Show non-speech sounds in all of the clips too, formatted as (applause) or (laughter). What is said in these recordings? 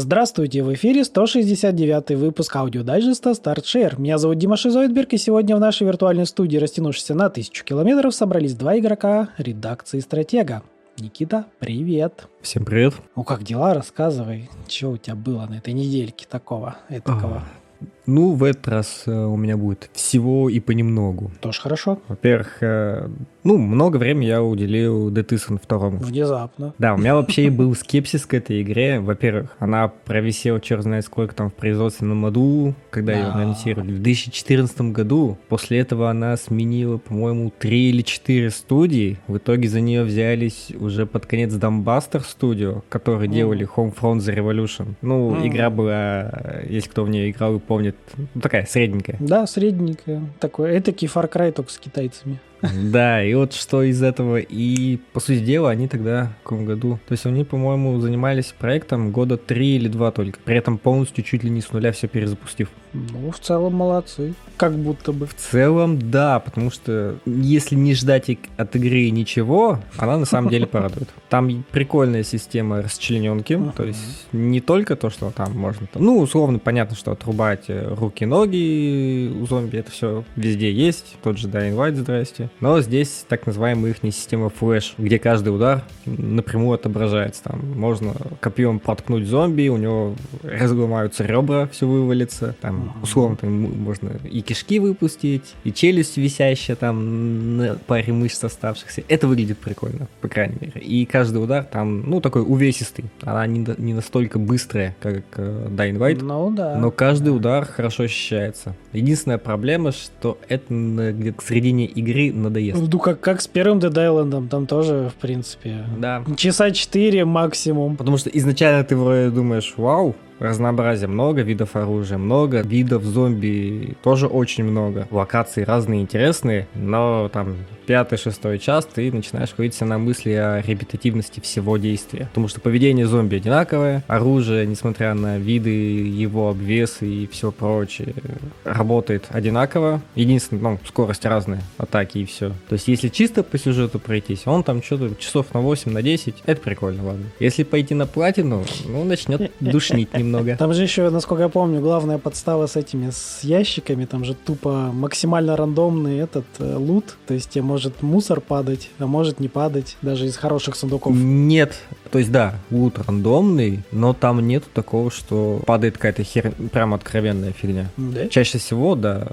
Здравствуйте, в эфире 169 выпуск аудиодайджеста StartShare. Меня зовут Дима Шизойдберг, и сегодня в нашей виртуальной студии, растянувшейся на тысячу километров, собрались два игрока редакции «Стратега». Никита, привет. Всем привет. Ну как дела? Рассказывай, что у тебя было на этой недельке такого, этакого? Ну, в этот раз э, у меня будет всего и понемногу. Тоже хорошо. Во-первых, э, ну, много времени я уделил Island 2. Внезапно. Да, у меня вообще и был скепсис к этой игре. Во-первых, она провисела черт знает сколько там в производственном аду, когда ее анонсировали. В 2014 году. После этого она сменила, по-моему, 3 или 4 студии. В итоге за нее взялись уже под конец Dumbbuster Studio, которые делали Homefront The Revolution. Ну, игра была, э, если кто в нее играл и помнит, ну, такая средненькая. Да, средненькая. Такой, этакий Far Cry только с китайцами. Да, и вот что из этого. И, по сути дела, они тогда, в каком году? То есть они, по-моему, занимались проектом года три или два только. При этом полностью чуть ли не с нуля все перезапустив. Ну, в целом молодцы. Как будто бы. В целом, да, потому что если не ждать от игры ничего, она на самом деле порадует. (laughs) Там прикольная система расчлененки, Ага. то есть не только то, что там можно, ну, условно, понятно, что отрубать э, руки, ноги у зомби, это все везде есть, тот же Dying Light, здрасте. Но здесь так называемая их система flesh, где каждый удар напрямую отображается. Там можно копьем проткнуть зомби, у него разломаются ребра, все вывалится. Там, Условно, там можно и кишки выпустить, и челюсть висящая там на паре мышц оставшихся. Это выглядит прикольно, по крайней мере. И каждый удар там, ну, такой увесистый. Она не, не настолько быстрая, как э, Dying Light. Ну да. Но каждый удар хорошо ощущается. Единственная проблема, что это где-то к середине игры надоест. Ну, как, как с первым Dead Island, там тоже, в принципе, Да. часа 4 максимум. Потому что изначально ты вроде думаешь, вау, разнообразия много, видов оружия много, видов зомби тоже очень много. Локации разные, интересные, но там пятый, шестой час ты начинаешь себя на мысли о репетативности всего действия. Потому что поведение зомби одинаковое, оружие, несмотря на виды, его обвесы и все прочее, работает одинаково. Единственное, ну, скорость разная, атаки и все. То есть, если чисто по сюжету пройтись, он там что-то часов на 8, на 10, это прикольно, ладно. Если пойти на платину, ну, начнет (laughs) душнить немного. Там же еще, насколько я помню, главная подстава с этими, с ящиками, там же тупо максимально рандомный этот э, лут, то есть тебе может мусор падать, а может не падать, даже из хороших сундуков. Нет, то есть да, лут рандомный, но там нет такого, что падает какая-то хер... прям откровенная фигня. Да? Чаще всего, да,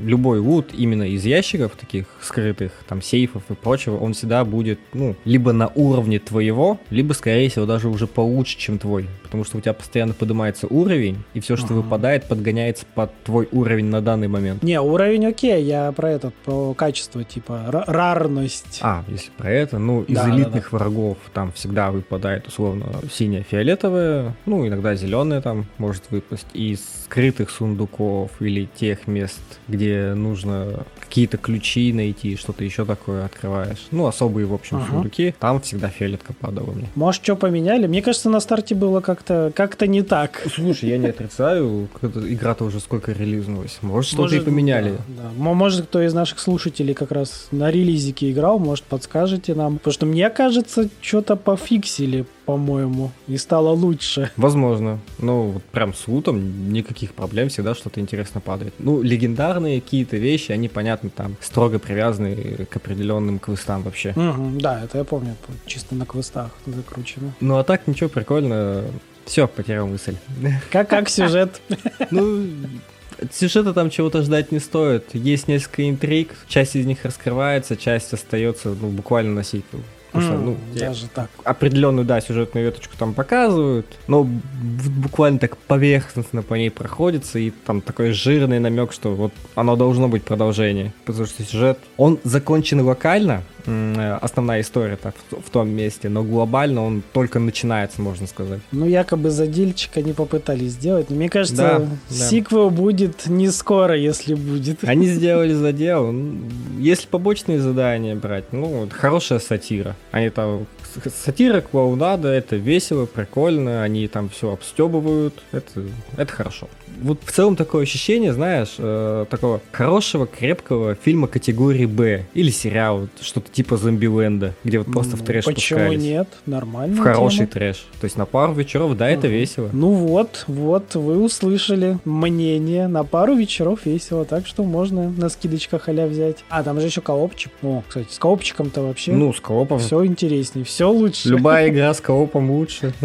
любой лут именно из ящиков таких скрытых, там, сейфов и прочего, он всегда будет, ну, либо на уровне твоего, либо, скорее всего, даже уже получше, чем твой. Потому что у тебя постоянно поднимается уровень, и все, что Ага. выпадает, подгоняется под твой уровень на данный момент. Не, уровень окей, я про этот, про качество, типа, ра- рарность. А, если про это, ну, из Да, да, элитных врагов там всегда выпадает, условно, синяя, фиолетовая, ну, иногда зеленая там может выпасть. Из скрытых сундуков или тех мест, где нужно какие-то ключи найти, что-то еще такое открываешь. Ну, особые, в общем, Ага. сундуки, там всегда фиолетка падала мне. Может, что поменяли? Мне кажется, на старте было как-то как не так. Слушай, я не отрицаю, игра-то уже сколько релизнулась. Может, что-то и поменяли. да, да. Мо- Может, кто из наших слушателей как раз на релизике играл, может, подскажете нам. Потому что мне кажется, что-то пофиксили, по-моему, и стало лучше. Возможно. Ну, вот прям с лутом никаких проблем, всегда что-то интересно падает. Ну, легендарные какие-то вещи, они, понятно, там строго привязаны к определенным квестам вообще. Мгм, да, это я помню, чисто на квестах закручено. Ну, а так ничего, прикольно. Все, потерял мысль. Как, как сюжет? (laughs) Ну, от сюжета там чего-то ждать не стоит. Есть несколько интриг, часть из них раскрывается, часть остается, ну, буквально на сиквел. Потому что, М, ну, Даже так. определенную, да, сюжетную веточку там показывают, но буквально так поверхностно по ней проходится, и там такой жирный намек, что вот оно должно быть продолжение. Потому что сюжет, он закончен локально, основная история-то в, в том месте, но глобально он только начинается, можно сказать. Ну, якобы задельчик они попытались сделать. Но мне кажется, Да, да. сиквел будет не скоро, если будет. Они сделали (laughs) задел. Если побочные задания брать, ну, хорошая сатира. Они там сатира клоунада, это весело, прикольно, они там все обстебывают, это, это хорошо. Вот в целом такое ощущение, знаешь, э, такого хорошего, крепкого фильма категории Б или сериала, что-то типа Зомбиленда, где вот просто в трэш Почему пускались. нет? Нормально. В хороший трэш. То есть на пару вечеров, да, это весело. Ну вот, вот, вы услышали мнение. На пару вечеров весело, так что можно на скидочках халя взять. А, там же еще коопчик. О, кстати, с коопчиком-то вообще Ну, с коопом. все интереснее, все лучше. Любая игра с коопом лучше. (laughs)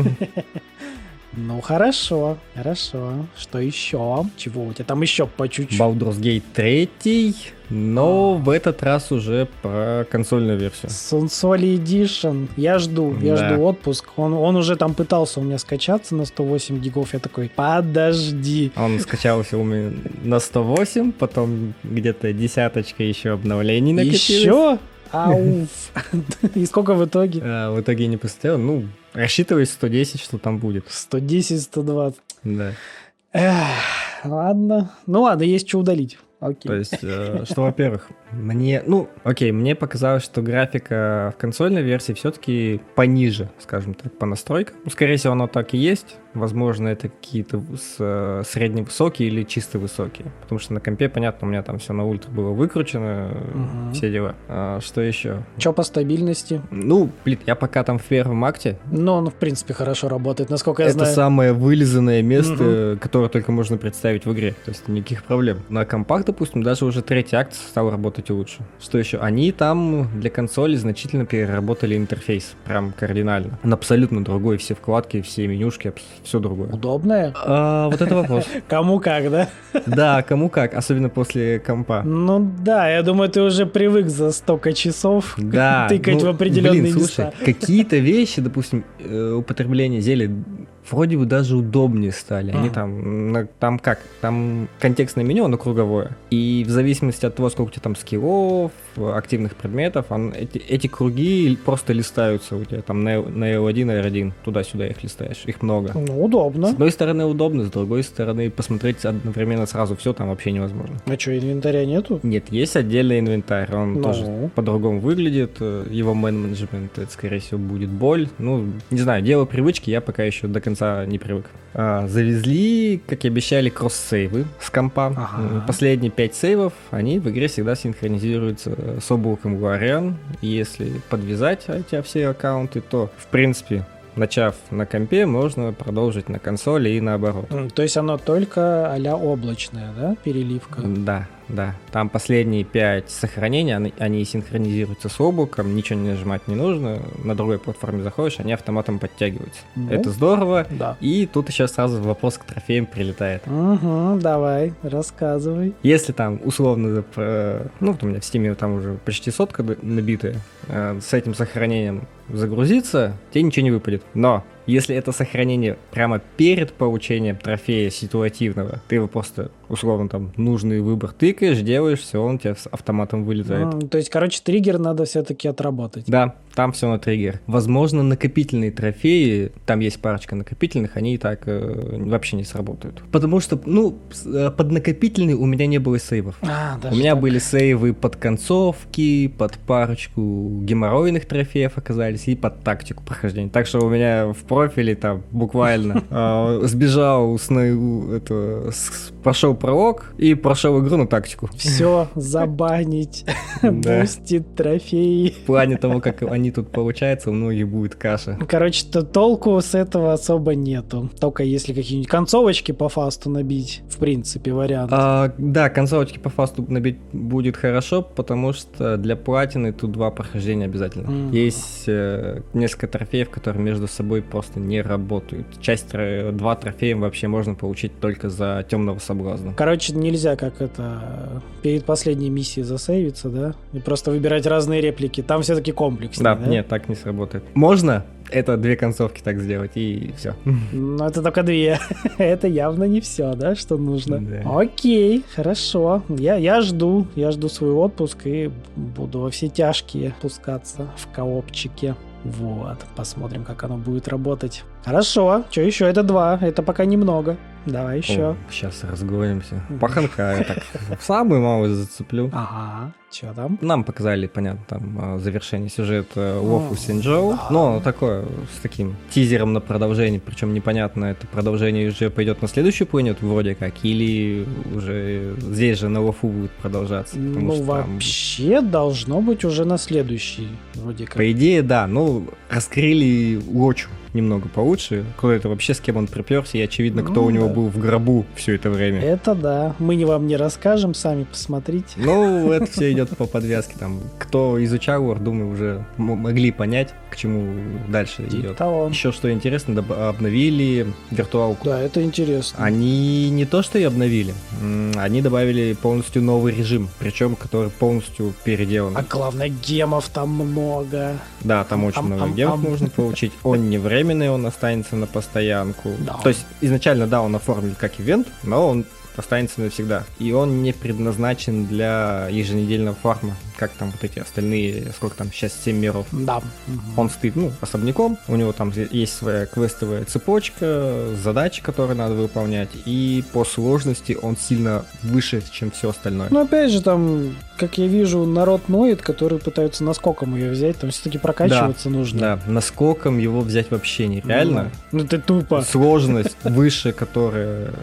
Ну хорошо, хорошо. Что еще? Чего у тебя там еще по чуть-чуть? Baldur's Gate 3, но в этот раз уже про консольную версию. Сонсоли Edition. Я жду, я Да. жду отпуск. Он, он уже там пытался у меня скачаться на 108 гигов. Я такой, подожди. Он скачался у меня на 108, потом где-то десяточка еще обновлений накопилось. Еще? Ауф. (laughs) И сколько в итоге? А, в итоге не посмотрел. Ну, рассчитывай 110, что там будет. 110-120. Да. Ладно. Ну ладно, есть что удалить. То Окей. есть, э, что, во-первых, мне, ну, окей, мне показалось, что графика в консольной версии все-таки пониже, скажем так, по настройкам. Ну, скорее всего, оно так и есть. Возможно, это какие-то э, средневысокие или чисто высокие. Потому что на компе, понятно, у меня там все на ультра было выкручено, Мгм. все дела. А, что еще? Че по стабильности? Ну, блин, я пока там в первом акте. Ну, он, в принципе, хорошо работает, насколько я это знаю. самое вылизанное место, которое только можно представить в игре. То есть никаких проблем. На компах, допустим, даже уже третий акт стал работать лучше. Что еще? Они там для консоли значительно переработали интерфейс. Прям кардинально. Он абсолютно другой. Все вкладки, все менюшки, все другое. Удобное? А, вот это вопрос. (laughs) Кому как, да? Да, кому как, особенно после компа. Ну да, я думаю, ты уже привык за столько часов (laughs) Да, тыкать ну, в определенные блин, слушай, места. какие-то вещи, допустим, э, употребление зелья вроде бы даже удобнее стали. Они Ага. там, там как, там контекстное меню, оно круговое. И в зависимости от того, сколько у тебя там скиллов, активных предметов, он- эти, эти круги просто листаются у тебя там на, на L1, R1, туда-сюда их листаешь, их много. Ну, С удобно. одной стороны удобно, с другой стороны посмотреть одновременно сразу все там вообще невозможно. А что, инвентаря нету? Нет, есть отдельный инвентарь, он Ну. тоже по-другому выглядит, э, его менеджмент, это, скорее всего, будет боль. Ну, не знаю, дело привычки, я пока еще до конца не привык. А, завезли, как и обещали, кросс-сейвы с компа. Ага. Последние пять сейвов, они в игре всегда синхронизируются с облаком Guardian. И если подвязать эти все аккаунты, то, в принципе, начав на компе, можно продолжить на консоли и наоборот. То есть оно только а-ля облачное, да, переливка? Да, да. Там последние пять сохранений, они, они синхронизируются с облаком, ничего не нажимать не нужно. На другой платформе заходишь, они автоматом подтягиваются. Ну. Это здорово. Да. И тут еще сразу вопрос к трофеям прилетает. Угу, давай, рассказывай. Если там условно, э, ну у меня в стиме там уже почти сотка набитая, э, с этим сохранением загрузиться, тебе ничего не выпадет. Но если это сохранение прямо перед получением трофея ситуативного, ты его просто условно там нужный выбор тыкаешь, делаешь, все, он у тебя с автоматом вылезает. М, То есть, короче, триггер надо все-таки отработать. Да, там все на триггер. Возможно, накопительные трофеи, там есть парочка накопительных, они и так э, вообще не сработают. Потому что, ну, э, под накопительный у меня не было сейвов. А, У меня были сейвы под концовки, под парочку геморройных трофеев оказались и под тактику прохождения. Так что у меня в профиле там буквально (laughs) а, сбежал с это, прошел пролог и прошел игру на тактику. Все (laughs) забанить, бустит трофеи. В плане того, как они тут получаются, у многих будет каша. Короче, то толку с этого особо нету. Только если какие-нибудь концовочки по фасту набить, в принципе, вариант. А, да, концовочки по фасту набить будет хорошо, потому что для платины тут два прохождения обязательно. Мгм. Есть э, несколько трофеев, которые между собой просто не работают. Часть два трофея вообще можно получить только за темного соблазна. Короче, нельзя как это перед последней миссией засейвиться, да? И просто выбирать разные реплики. Там все-таки комплекс. Да, нет, так не сработает. Можно это две концовки так сделать, и все. Но это только две. (laughs) это явно не все, да, что нужно. Да. Окей, хорошо. Я, я жду. Я жду свой отпуск и буду во все тяжкие пускаться в коопчике. Вот, посмотрим, как оно будет работать. Хорошо, что еще? Это два, это пока немного. Давай еще. Сейчас разгонимся. Паханка я так самую малость зацеплю. Ага. Че там? Нам показали, понятно, там а, завершение сюжета Лофу Синджоу, но такое, с таким тизером на продолжение, причем непонятно, это продолжение уже пойдет на следующую планету вроде как, или уже здесь же на Лофу будет продолжаться, Ну, что там... вообще должно быть уже на следующий, вроде как. По идее, да, ну, раскрыли Лочу немного получше, кто это вообще, с кем он приперся, и очевидно, кто Ну, у него да. был в гробу все это время. Это да. Мы не вам не расскажем, сами посмотрите. Ну, это все идет по подвязке. Там, кто изучал лор, думаю, уже могли понять, к чему дальше идет. того. Еще что интересно, обновили виртуалку. Да, это интересно. Они не то что и обновили, они добавили полностью новый режим, причем который полностью переделан. А главное, гемов там много. Да, там очень много гемов можно получить. Он не (laughs) временный, он останется на постоянку. Да. То есть изначально, да, он оформлен как ивент, но он останется навсегда. И он не предназначен для еженедельного фарма, как там вот эти остальные, сколько там сейчас, 7 миров. Да. Он стоит, ну, особняком, у него там есть своя квестовая цепочка, задачи, которые надо выполнять, и по сложности он сильно выше, чем все остальное. Ну, опять же, там, как я вижу, народ ноет, которые пытаются наскоком ее взять. Там все-таки прокачиваться нужно. Да, наскоком его взять вообще нереально. Ну, ну, ты тупо. Сложность выше, которая...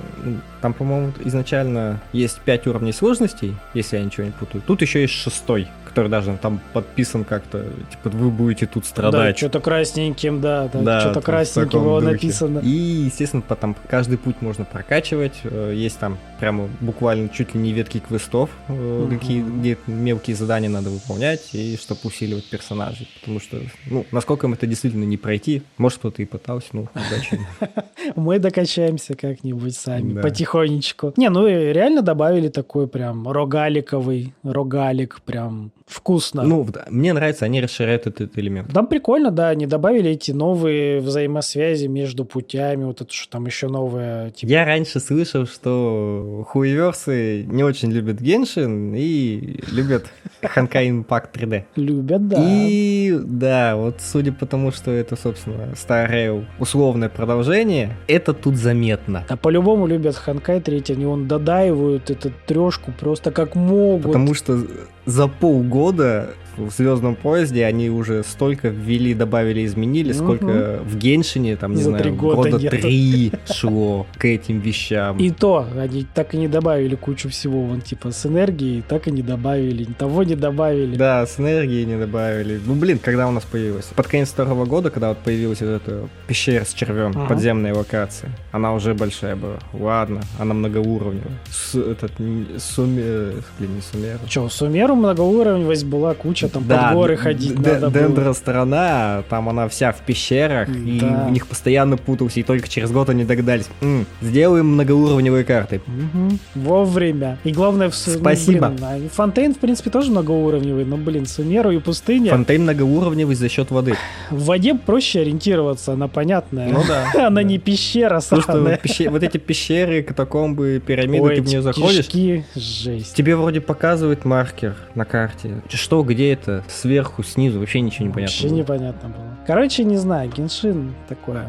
Там, по-моему, изначально есть 5 уровней сложностей, если я ничего не путаю. Тут еще есть шестой, который даже там подписан как-то, типа, вы будете тут Да, страдать. что-то красненьким, да, да, Да, что-то красненьким его духе. написано. И, естественно, там каждый путь можно прокачивать. Э, Есть там прямо буквально чуть ли не ветки квестов, Мгм. какие, где мелкие задания надо выполнять, и чтобы усиливать персонажей. Потому что, ну, насколько им это действительно не пройти, может, кто-то и пытался, ну, удачи. (laughs) Мы докачаемся как-нибудь сами, потихонечку. Не, ну реально добавили такой прям рогаликовый, рогалик, прям вкусно. Ну, мне нравится, они расширяют этот элемент. Там прикольно, да, они добавили эти новые взаимосвязи между путями, вот это что там еще новое, типа, Я раньше слышал, что хуеверсы не очень любят Геншин и любят Ханкай Impact 3D. любят, да. И да, вот судя по тому, что это, собственно, старое условное продолжение, это тут заметно. А по-любому любят Ханкай 3, они он додаивают эту трешку просто как могут. Потому что за полгода в Звездном поезде они уже столько ввели, добавили, изменили, Мгм. сколько в Геншине, там, не За знаю, три года года три шло к этим вещам. И то, они так и не добавили кучу всего, вон, типа, с энергией, так и не добавили, того не добавили. Да, с энергией не добавили. Ну, блин, когда у нас появилась? Под конец второго года, когда вот появилась вот эта пещера с червем, Ага. подземная локация, она уже большая была. Ладно, она многоуровневая. С, этот, н- суме... Блин, не сумера. Че, Сумеру многоуровневость была куча, там под горы ходить д- надо было. Дендро страна, там она вся в пещерах, и Да. в них постоянно путался, и только через год они догадались. «М, сделаем многоуровневые карты. Мгм. Вовремя. И главное, в ну, Спасибо. блин, а Фонтейн, в принципе, тоже многоуровневый, но, блин, Сумеру и пустыня. Фонтейн многоуровневый за счет воды. В воде проще ориентироваться, она понятная. Ну да. (laughs) Она да. не пещера что сраная. пещи- вот эти пещеры, катакомбы, пирамиды, Ой, ты в нее заходишь, кишки, жесть. Тебе вроде показывает маркер на карте. Что, где это? Сверху, снизу, вообще ничего не понятно. Вообще было. непонятно было. Короче, не знаю, Геншин такое.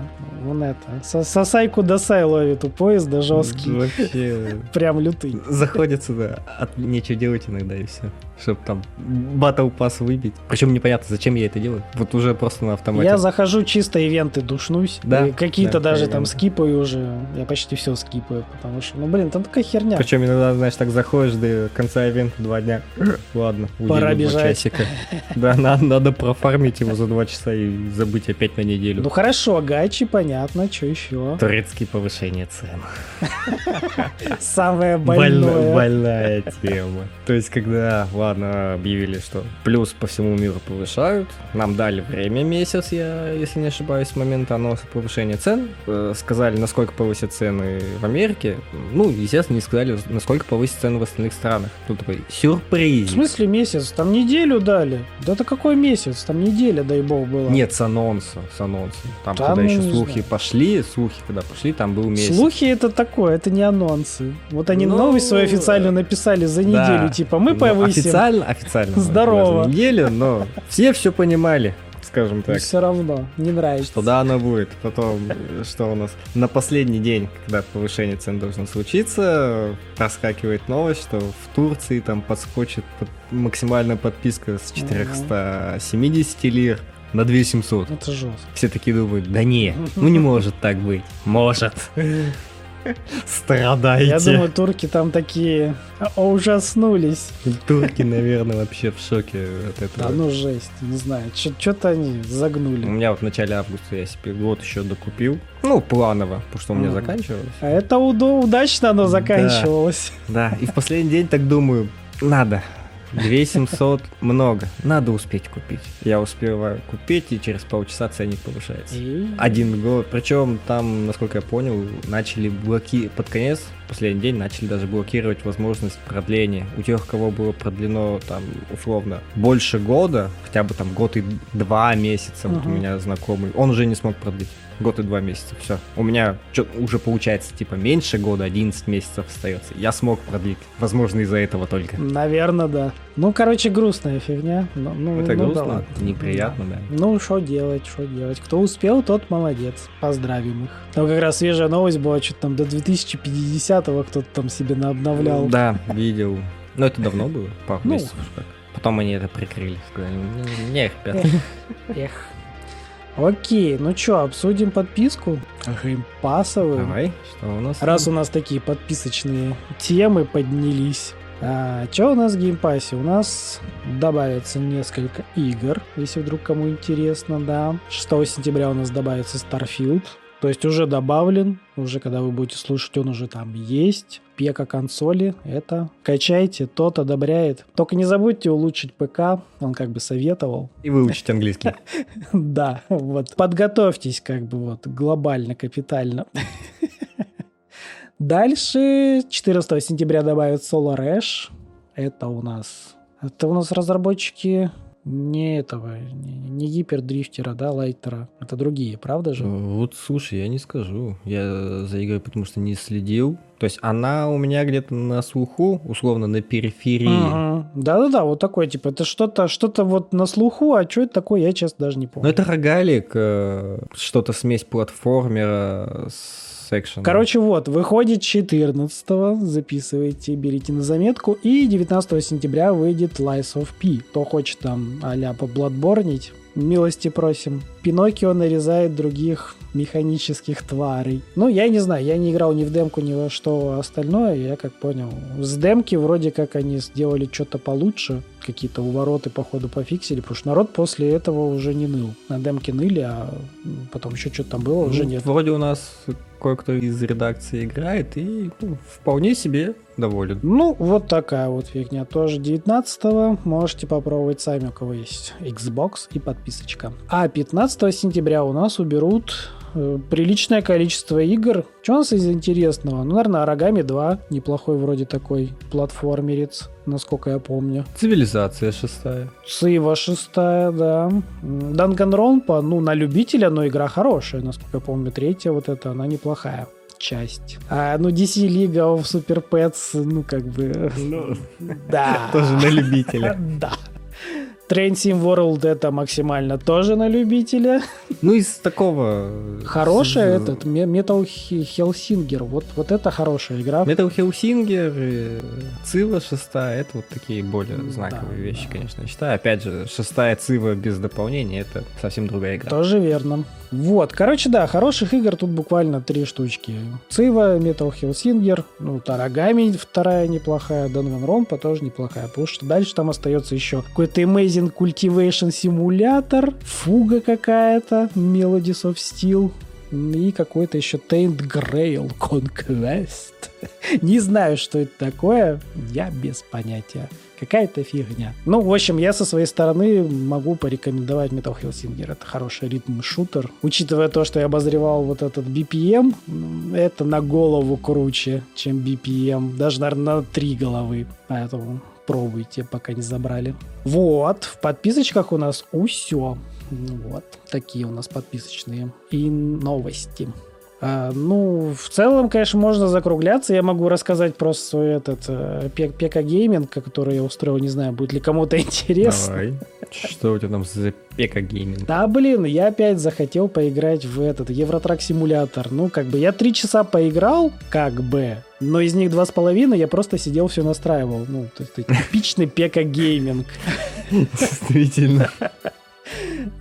Он это. со- Сосайку досай ловит у поезда жесткий. Вообще (laughs) Прям лютый. заходит сюда, от нечего делать иногда и все. Чтобы там батл пас выбить. Причем непонятно, зачем я это делаю. Вот уже просто на автомате. Я захожу чисто ивенты душнусь. Да, Какие-то да, даже там скипаю уже. Я почти все скипаю, потому что, ну блин, там такая херня. Причем иногда, знаешь, так заходишь до конца ивента два дня. (clears throat) Ладно, Пора бежать. Часика. Да, надо, надо профармить его за два часа и забыть опять на неделю. Ну хорошо, гачи, понятно, что еще? Турецкие повышения цен. Больно- больное. больная тема. То есть, когда, ладно, объявили, что плюс по всему миру повышают, нам дали время месяц, я, если не ошибаюсь, с момента анонса повышения цен, э, сказали, насколько повысят цены в Америке, ну, естественно, не сказали, насколько повысят цены в остальных странах. Тут такой сюрприз. В смысле месяц? Там неделю дали. Да это какой месяц? Там неделя, дай бог, была. Нет, с анонса, с анонсом. Там, Да когда ну, еще слухи знаю. пошли, слухи, когда пошли, там был месяц. Слухи это такое, это не анонсы. Вот они Ну, новость свою официально написали за Да. неделю, типа мы Ну, повысим. Официально, официально. Здорово. на неделю, но все все понимали. Скажем так. все равно, не нравится. Что да, оно будет. Потом, что у нас на последний день, когда повышение цен должно случиться, проскакивает новость, что в Турции там подскочит под- максимальная подписка с 470 лир на 2700. Это жестко. Все такие думают, да не, ну не (laughs) может так быть. Может. (laughs) (laughs) Страдайте. Я думаю, турки там такие ужаснулись. Турки, наверное, вообще в шоке от Да этого. ну жесть, не знаю, что-то они У загнули. меня вот в начале августа я себе год еще докупил. Ну, планово, потому что у меня заканчивалось. А это удачно оно Да. заканчивалось. Да, и в последний день так думаю, надо. 2700 много, надо успеть купить. Я успеваю купить, и через полчаса ценник повышается. И- Один год. Причем там, насколько я понял, начали блоки под конец, последний день, начали даже блокировать возможность продления. У тех, кого было продлено там условно больше года, хотя бы там год и два месяца, вот у меня знакомый, он уже не смог продлить. Год и два месяца, все. У меня чё- уже получается типа меньше года, 11 месяцев остается. Я смог продлить. Возможно, из-за этого только. Наверное, да. Ну, короче, грустная фигня. Ну, ну, Это ну, да грустно, ладно. неприятно, да. Ну, что делать, что делать. Кто успел, тот молодец. Поздравим их. Там как раз свежая новость была, что-то там до 2050-го кто-то там себе наобновлял. Да, видел. Но это давно было, пару Ну. месяцев как. Потом они это прикрыли. Сказали, «Не, ребята. (laughs) Эх. Окей, ну что, обсудим подписку геймпасовую. Давай, что у нас? Раз у нас такие подписочные темы поднялись. А, что у нас в Game Pass е? У нас добавится несколько игр, если вдруг кому интересно, да. 6 сентября у нас добавится Starfield. То есть уже добавлен, уже когда вы будете слушать, он уже там есть. Пека консоли, это качайте, Тодд одобряет. Только не забудьте улучшить ПК, он как бы советовал. И выучить английский. (laughs) Да, вот. Подготовьтесь как бы вот глобально, капитально. (laughs) Дальше 14 сентября добавят Solar Ash. Это у нас... Это у нас разработчики не этого, не, гипердрифтера, да, лайтера. Это другие, правда же? Вот, слушай, я не скажу. Я за игрой потому что не следил. То есть она у меня где-то на слуху, условно на периферии. Мгм. Да-да-да, вот такой, типа, это что-то что вот на слуху, а что это такое, я, честно, даже не помню. это рогалик, э, что-то смесь платформера с экшеном. Короче, вот, выходит 14 записывайте, берите на заметку, и 19 сентября выйдет Lies of P. Кто хочет там а-ля побладборнить, милости просим. Пиноккио нарезает других механических тварей. Ну, я не знаю, я не играл ни в демку, ни во что остальное, я как понял. С демки вроде как они сделали что-то получше, какие-то увороты, походу, пофиксили, потому что народ после этого уже не ныл. На демке ныли, а потом еще что-то там было, уже Ну, нет. Вроде у нас кое-кто из редакции играет и ну, вполне себе доволен. Ну, вот такая вот фигня. Тоже 19 можете попробовать сами, у кого есть Xbox и подписочка. А 15 сентября у нас уберут э, приличное количество игр. Что у нас из интересного? Ну, наверное, Арагами 2. Неплохой вроде такой платформерец, насколько я помню. Цивилизация шестая. Сива шестая, да. Данганронпа, ну, на любителя, но игра хорошая. Насколько я помню, третья вот эта, она неплохая часть. А, ну, DC League of Super Pets, ну, как бы... (laughs) Да. Тоже на любителя. (laughs) Да. Train Sim World это максимально тоже на любителя. Ну, из такого... Хорошая с- этот Metal He- Hellsinger. Вот, вот это хорошая игра. Metal Hellsinger, э, Цива шестая, это вот такие более Да, знаковые вещи, да. конечно, я считаю. Опять же, шестая Цива без дополнения, это совсем другая игра. Тоже верно. Вот, короче, да, хороших игр тут буквально три штучки. Цива, Metal Hellsinger, ну, Тарагами вторая неплохая, Данганронпа тоже неплохая, потому что дальше там остается еще какой-то Amazing Cultivation Simulator, Фуга какая-то, Melodies of Steel, и какой-то еще Taint Grail Conquest. (laughs) Не знаю, что это такое, я без понятия. Какая-то фигня. Ну, в общем, я со своей стороны могу порекомендовать Metal Hellsinger. Это хороший ритм-шутер. Учитывая то, что я обозревал вот этот BPM, это на голову круче, чем BPM. Даже, наверное, на три головы. Поэтому пробуйте, пока не забрали. Вот, в подписочках у нас все. Вот, такие у нас подписочные. И новости. А, ну, в целом, конечно, можно закругляться. Я могу рассказать просто свой этот э, Пе- Пека Гейминг, который я устроил. Не знаю, будет ли кому-то (laughs) интересно. Давай. Что у тебя там за пека гейминг? Да, блин, я опять захотел поиграть в этот Euro Truck Simulator. Ну, как бы, я три часа поиграл, как бы, но из них два с половиной я просто сидел, все настраивал. Ну, то есть типичный пека гейминг. (laughs) Действительно. (laughs)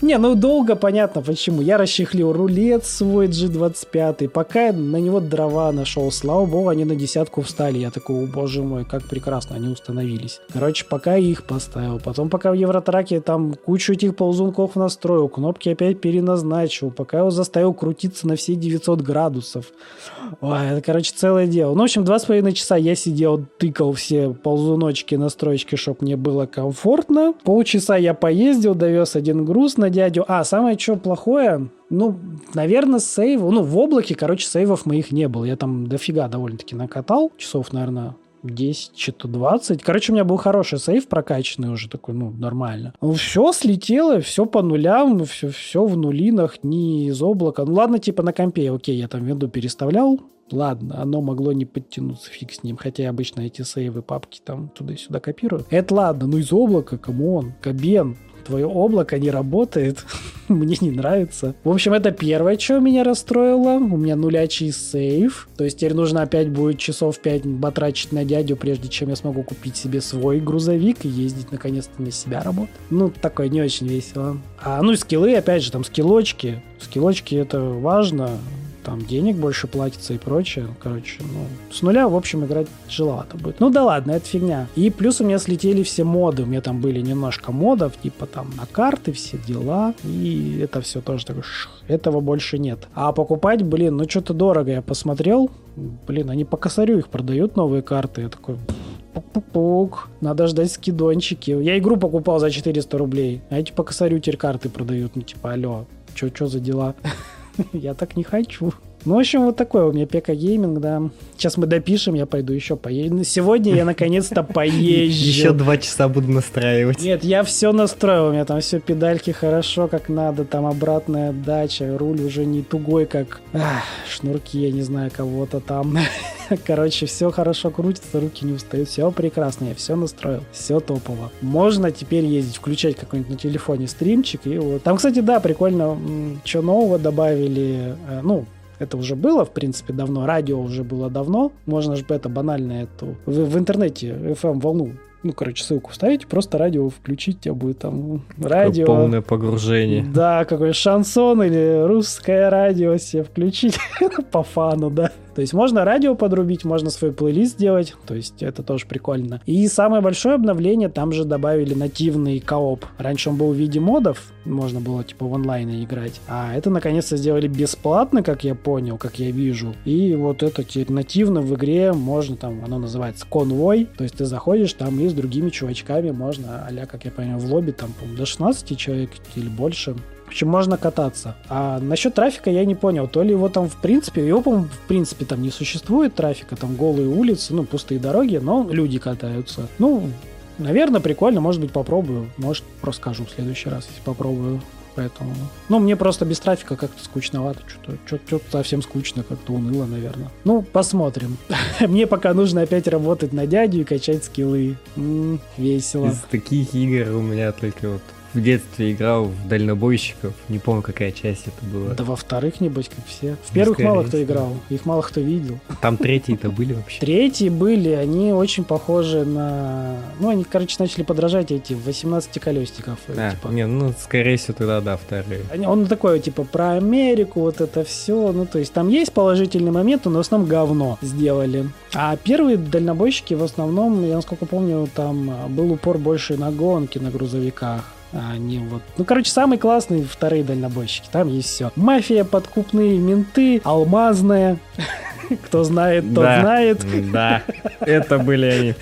Не, ну долго понятно почему. Я расчехлил рулет свой G25, пока я на него дрова нашел. Слава богу, они на десятку встали. Я такой, о боже мой, как прекрасно они установились. Короче, пока их поставил. Потом пока в Евротраке там кучу этих ползунков настроил, кнопки опять переназначил, пока его заставил крутиться на все 900 градусов. Ой, это, короче, целое дело. Ну, в общем, два с половиной часа я сидел, тыкал все ползуночки, настройки, чтобы мне было комфортно. Полчаса я поездил, довез один груз на дядю. А, самое что плохое, ну, наверное, сейв, ну, в облаке, короче, сейвов моих не было. Я там дофига довольно-таки накатал, часов, наверное, 10, что-то 20. Короче, у меня был хороший сейв прокачанный уже такой, ну, нормально. Ну, все слетело, все по нулям, все, все в нулинах, ни из облака. Ну, ладно, типа на компе, окей, я там винду переставлял, Ладно, оно могло не подтянуться, фиг с ним. Хотя я обычно эти сейвы, папки там туда-сюда копирую. Это ладно, ну из облака, come on, come on твое облако не работает, (laughs) мне не нравится. В общем, это первое, что меня расстроило. У меня нулячий сейф, то есть теперь нужно опять будет часов 5 батрачить на дядю, прежде чем я смогу купить себе свой грузовик и ездить наконец-то на себя работать. Ну, такое не очень весело. А, ну и скиллы, опять же, там скиллочки. Скиллочки это важно, там денег больше платится и прочее. Короче, ну, с нуля, в общем, играть тяжеловато будет. Ну да ладно, это фигня. И плюс у меня слетели все моды. У меня там были немножко модов, типа там на карты, все дела. И это все тоже такое, этого больше нет. А покупать, блин, ну что-то дорого. Я посмотрел, блин, они по косарю их продают, новые карты. Я такой, Пук-пук-пук. Надо ждать скидончики. Я игру покупал за 400 рублей. А эти по косарю теперь карты продают. Ну, типа, алло, что за дела? (laughs) Я так не хочу. Ну, в общем, вот такой у меня пека гейминг, да. Сейчас мы допишем, я пойду еще поеду. Сегодня я наконец-то (laughs) поезжу. Еще два часа буду настраивать. Нет, я все настроил, у меня там все педальки хорошо, как надо, там обратная отдача, руль уже не тугой, как ах, шнурки, я не знаю, кого-то там. (laughs) (laughs) Короче, все хорошо крутится, руки не устают, все прекрасно, я все настроил, все топово. Можно теперь ездить, включать какой-нибудь на телефоне стримчик, и вот. Там, кстати, да, прикольно, что нового добавили, э, ну, это уже было, в принципе, давно. Радио уже было давно. Можно же это банально эту... В, в интернете FM-волну ну, короче, ссылку вставить, просто радио включить, тебя будет там радио. Полное погружение. Да, какой шансон или русское радио себе включить (laughs) по фану, да. То есть можно радио подрубить, можно свой плейлист сделать, то есть это тоже прикольно. И самое большое обновление, там же добавили нативный кооп. Раньше он был в виде модов, можно было типа в онлайне играть, а это наконец-то сделали бесплатно, как я понял, как я вижу. И вот это теперь нативно в игре можно там, оно называется конвой, то есть ты заходишь там и с другими чувачками можно, а как я понял, в лобби там, до 16 человек или больше в общем, можно кататься. А насчет трафика я не понял. То ли его там в принципе, его, по-моему, в принципе там не существует трафика, там голые улицы, ну, пустые дороги, но люди катаются. Ну, наверное, прикольно, может быть, попробую. Может, просто скажу в следующий раз, если попробую. Поэтому... Ну, мне просто без трафика как-то скучновато. Что-то, совсем скучно, как-то уныло, наверное. Ну, посмотрим. (laughs) мне пока нужно опять работать на дядю и качать скиллы. Весело. Из таких игр у меня только вот в детстве играл в дальнобойщиков. Не помню, какая часть это была. Да во вторых, небось, как все. В первых Скорее мало кто играл, их мало кто видел. Там третьи-то были вообще? Третьи были, они очень похожи на... Ну, они, короче, начали подражать эти 18 колесников. А, типа. не, ну, скорее всего, тогда, да, вторые. Он такой, типа, про Америку, вот это все. Ну, то есть, там есть положительные моменты, но в основном говно сделали. А первые дальнобойщики, в основном, я насколько помню, там был упор больше на гонки на грузовиках. А они вот... Ну, короче, самый классный вторые дальнобойщики. Там есть все. Мафия, подкупные менты, алмазная. (laughs) Кто знает, тот да, знает. Да, (laughs) это были они.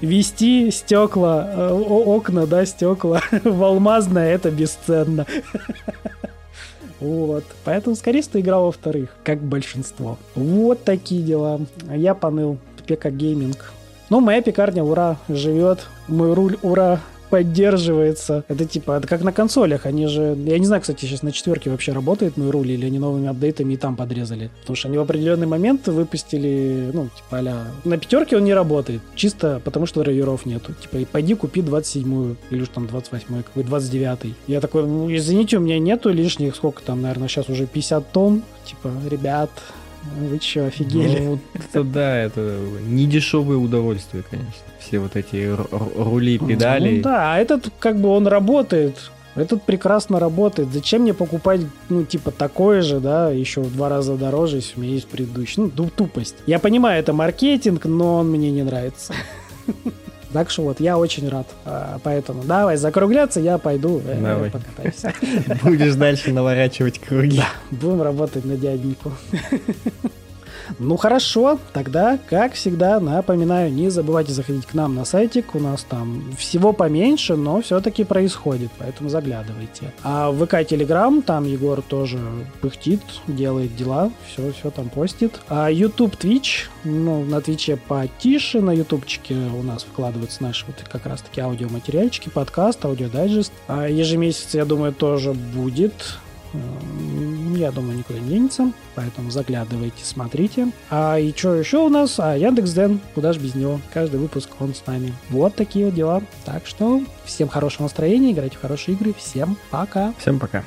Вести стекла, э, окна, да, стекла (laughs) в алмазное, это бесценно. Вот. Поэтому, скорее всего, играл во вторых, как большинство. Вот такие дела. Я поныл. Пека гейминг. Ну, моя пекарня, ура, живет. Мой руль, ура, поддерживается. Это типа, это как на консолях. Они же, я не знаю, кстати, сейчас на четверке вообще работает мой руль, или они новыми апдейтами и там подрезали. Потому что они в определенный момент выпустили, ну, типа, а на пятерке он не работает. Чисто потому, что драйверов нету. Типа, и пойди купи 27-ю, или уж там 28-й, какой 29-й. Я такой, ну, извините, у меня нету лишних, сколько там, наверное, сейчас уже 50 тонн. Типа, ребят, вы что, офигели? Ну, это да, это не дешевое удовольствие, конечно. Все вот эти рули, педали. Ну да, а этот как бы он работает. Этот прекрасно работает. Зачем мне покупать, ну, типа, такое же, да, еще в два раза дороже, если у меня есть предыдущий? Ну, тупость. Я понимаю, это маркетинг, но он мне не нравится. (laughs) Так что вот, я очень рад. А, поэтому давай закругляться, я пойду э, давай. покатаюсь. (laughs) Будешь дальше наворачивать круги. Да, будем работать на дяденьку. (laughs) Ну хорошо, тогда, как всегда, напоминаю, не забывайте заходить к нам на сайтик. У нас там всего поменьше, но все-таки происходит, поэтому заглядывайте. А в ВК Телеграм, там Егор тоже пыхтит, делает дела, все, все там постит. А YouTube, Twitch, ну, на Твиче потише, на ютубчике у нас вкладываются наши вот как раз-таки аудиоматериальчики, подкаст, аудиодайджест. А ежемесяц, я думаю, тоже будет я думаю, никуда не денется, поэтому заглядывайте, смотрите. А и что еще у нас? А Яндекс.Ден, куда же без него? Каждый выпуск он с нами. Вот такие вот дела. Так что всем хорошего настроения, играйте в хорошие игры. Всем пока. Всем пока.